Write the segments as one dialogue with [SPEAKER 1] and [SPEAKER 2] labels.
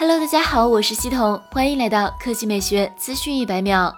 [SPEAKER 1] Hello，大家好，我是西彤，欢迎来到科技美学资讯一百秒。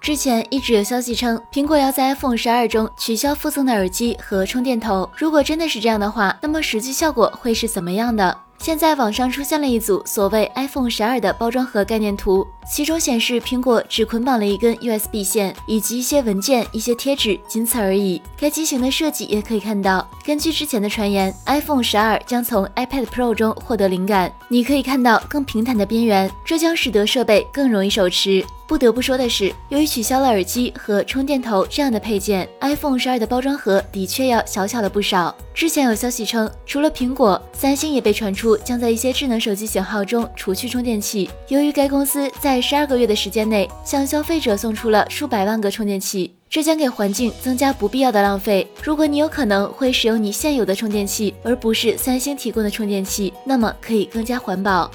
[SPEAKER 1] 之前一直有消息称，苹果要在 iPhone 十二中取消附赠的耳机和充电头。如果真的是这样的话，那么实际效果会是怎么样的？现在网上出现了一组所谓 iPhone 十二的包装盒概念图，其中显示苹果只捆绑了一根 USB 线以及一些文件、一些贴纸，仅此而已。该机型的设计也可以看到，根据之前的传言，iPhone 十二将从 iPad Pro 中获得灵感。你可以看到更平坦的边缘，这将使得设备更容易手持。不得不说的是，由于取消了耳机和充电头这样的配件，iPhone 十二的包装盒的确要小巧了不少。之前有消息称，除了苹果，三星也被传出将在一些智能手机型号中除去充电器。由于该公司在十二个月的时间内向消费者送出了数百万个充电器，这将给环境增加不必要的浪费。如果你有可能会使用你现有的充电器，而不是三星提供的充电器，那么可以更加环保。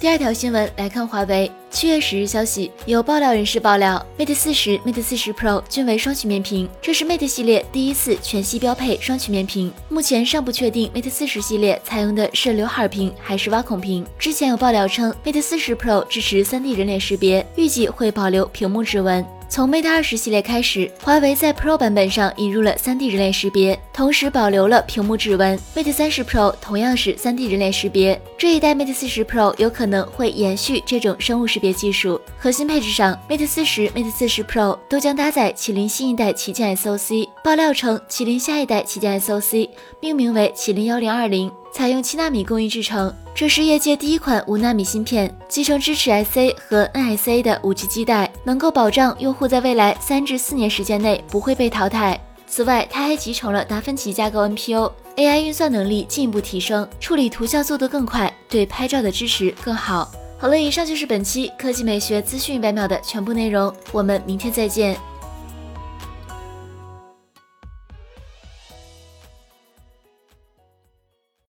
[SPEAKER 1] 第二条新闻来看，华为七月十日消息，有爆料人士爆料，Mate 四十、Mate 四十 Pro 均为双曲面屏，这是 Mate 系列第一次全系标配双曲面屏。目前尚不确定 Mate 四十系列采用的是刘海屏还是挖孔屏。之前有爆料称，Mate 四十 Pro 支持 3D 人脸识别，预计会保留屏幕指纹。从 Mate 二十系列开始，华为在 Pro 版本上引入了 3D 人脸识别，同时保留了屏幕指纹。Mate 三十 Pro 同样是 3D 人脸识别，这一代 Mate 四十 Pro 有可能会延续这种生物识别技术。核心配置上，Mate 四十、Mate 四十 Pro 都将搭载麒麟新一代旗舰 SoC。爆料称，麒麟下一代旗舰 SoC 命名为麒麟幺零二零。采用七纳米工艺制成，这是业界第一款五纳米芯片，集成支持 SA 和 NSA 的五 G 基带，能够保障用户在未来三至四年时间内不会被淘汰。此外，它还集成了达芬奇架构 NPU，AI 运算能力进一步提升，处理图像速度更快，对拍照的支持更好。好了，以上就是本期科技美学资讯一百秒的全部内容，我们明天再见。